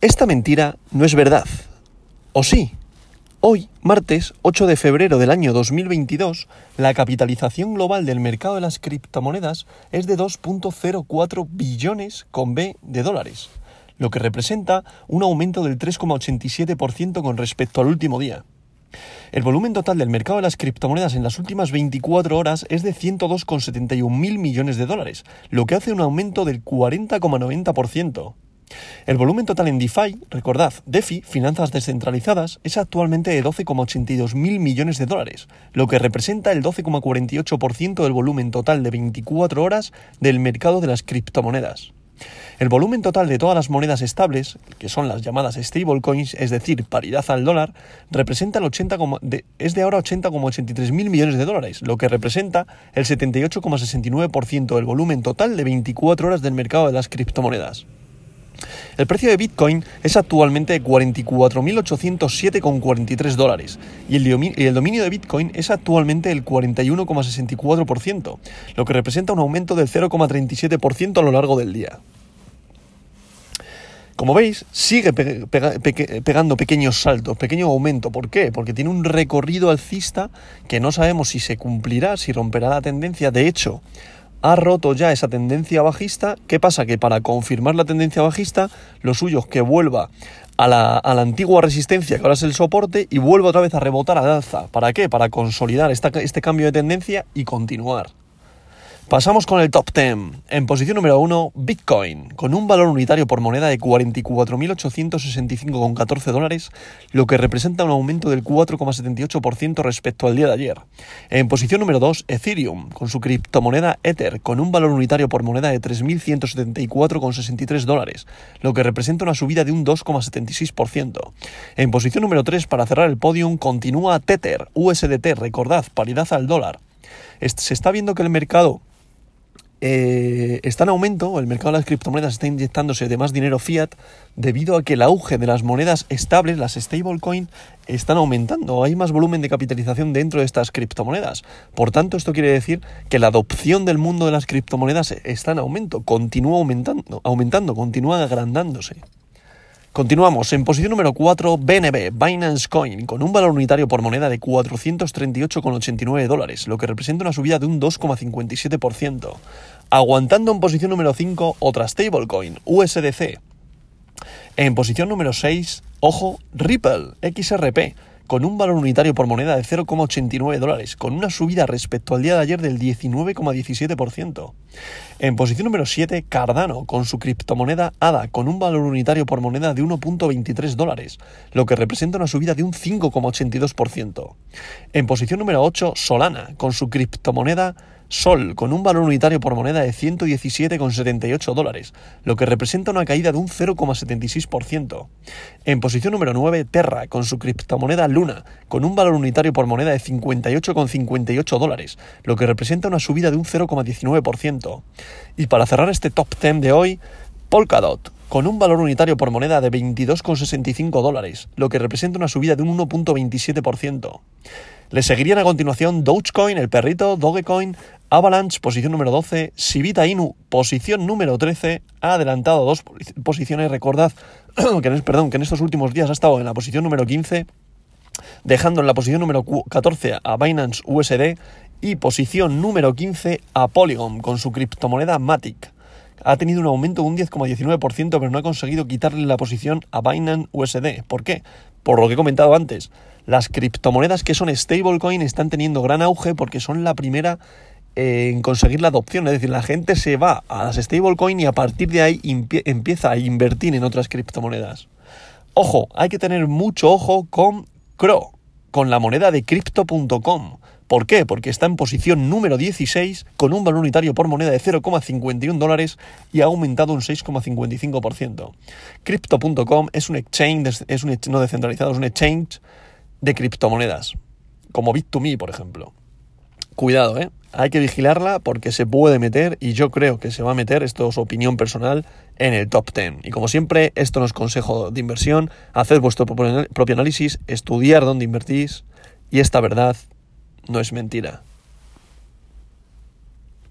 Esta mentira no es verdad. ¿O sí? Hoy, martes 8 de febrero del año 2022, la capitalización global del mercado de las criptomonedas es de 2.04 billones con B de dólares, lo que representa un aumento del 3,87% con respecto al último día. El volumen total del mercado de las criptomonedas en las últimas 24 horas es de 102,71 mil millones de dólares, lo que hace un aumento del 40,90%. El volumen total en DeFi, recordad, DeFi, finanzas descentralizadas, es actualmente de 12,82 mil millones de dólares, lo que representa el 12,48% del volumen total de 24 horas del mercado de las criptomonedas. El volumen total de todas las monedas estables, que son las llamadas stablecoins, es decir, paridad al dólar, representa el 80, es de ahora 80,83 mil millones de dólares, lo que representa el 78,69% del volumen total de 24 horas del mercado de las criptomonedas. El precio de Bitcoin es actualmente de 44.807,43 dólares y el dominio de Bitcoin es actualmente el 41,64%, lo que representa un aumento del 0,37% a lo largo del día. Como veis, sigue pegando pequeños saltos, pequeño aumento. ¿Por qué? Porque tiene un recorrido alcista que no sabemos si se cumplirá, si romperá la tendencia. De hecho, ha roto ya esa tendencia bajista. ¿Qué pasa? Que para confirmar la tendencia bajista, lo suyo es que vuelva a la, antigua resistencia, que ahora es el soporte, y vuelva otra vez a rebotar al alza. ¿Para qué? Para consolidar este cambio de tendencia y continuar. Pasamos con el top 10. En posición número 1, Bitcoin, con un valor unitario por moneda de 44.865,14 dólares, lo que representa un aumento del 4,78% respecto al día de ayer. En posición número 2, Ethereum, con su criptomoneda Ether, con un valor unitario por moneda de 3.174,63 dólares, lo que representa una subida de un 2,76%. En posición número 3, para cerrar el podium, continúa Tether, USDT, recordad, paridad al dólar. Se está viendo que el mercado eh, está en aumento, el mercado de las criptomonedas está inyectándose de más dinero fiat debido a que el auge de las monedas estables, las stablecoin, están aumentando. Hay más volumen de capitalización dentro de estas criptomonedas. Por tanto, esto quiere decir que la adopción del mundo de las criptomonedas está en aumento, continúa aumentando, aumentando continúa agrandándose. Continuamos. En posición número 4, BNB, Binance Coin, con un valor unitario por moneda de 438,89 dólares, lo que representa una subida de un 2,57%. Aguantando en posición número 5, otra stablecoin, USDC. En posición número 6, ojo, Ripple, XRP, con un valor unitario por moneda de 0,89 dólares, con una subida respecto al día de ayer del 19,17%. En posición número 7, Cardano, con su criptomoneda ADA, con un valor unitario por moneda de 1,23 dólares, lo que representa una subida de un 5,82%. En posición número 8, Solana, con su criptomoneda Sol, con un valor unitario por moneda de 117,78 dólares, lo que representa una caída de un 0,76%. En posición número 9, Terra, con su criptomoneda Luna, con un valor unitario por moneda de 58,58 dólares, lo que representa una subida de un 0,19%. Y para cerrar este top 10 de hoy, Polkadot, con un valor unitario por moneda de 22,65 dólares, lo que representa una subida de un 1,27%. Le seguirían a continuación Dogecoin, el perrito, Dogecoin, Avalanche, posición número 12, Sivita Inu, posición número 13, ha adelantado dos posiciones, recordad que, en, perdón, que en estos últimos días ha estado en la posición número 15, dejando en la posición número 14 a Binance USD y posición número 15 a Polygon con su criptomoneda Matic. Ha tenido un aumento de un 10,19%, pero no ha conseguido quitarle la posición a Binance USD. ¿Por qué? Por lo que he comentado antes. Las criptomonedas que son stablecoin están teniendo gran auge porque son la primera en conseguir la adopción. Es decir, la gente se va a las stablecoin y a partir de ahí empieza a invertir en otras criptomonedas. Ojo, hay que tener mucho ojo con CRO, con la moneda de crypto.com. ¿Por qué? Porque está en posición número 16 con un valor unitario por moneda de 0,51 dólares y ha aumentado un 6,55%. Crypto.com es un exchange, es un no descentralizado, es un exchange de criptomonedas, como Bit2Me, por ejemplo. Cuidado, ¿eh? Hay que vigilarla porque se puede meter y yo creo que se va a meter, esto es opinión personal, en el top 10. Y como siempre, esto no es consejo de inversión, haced vuestro propio análisis, estudiar dónde invertís y esta verdad no es mentira.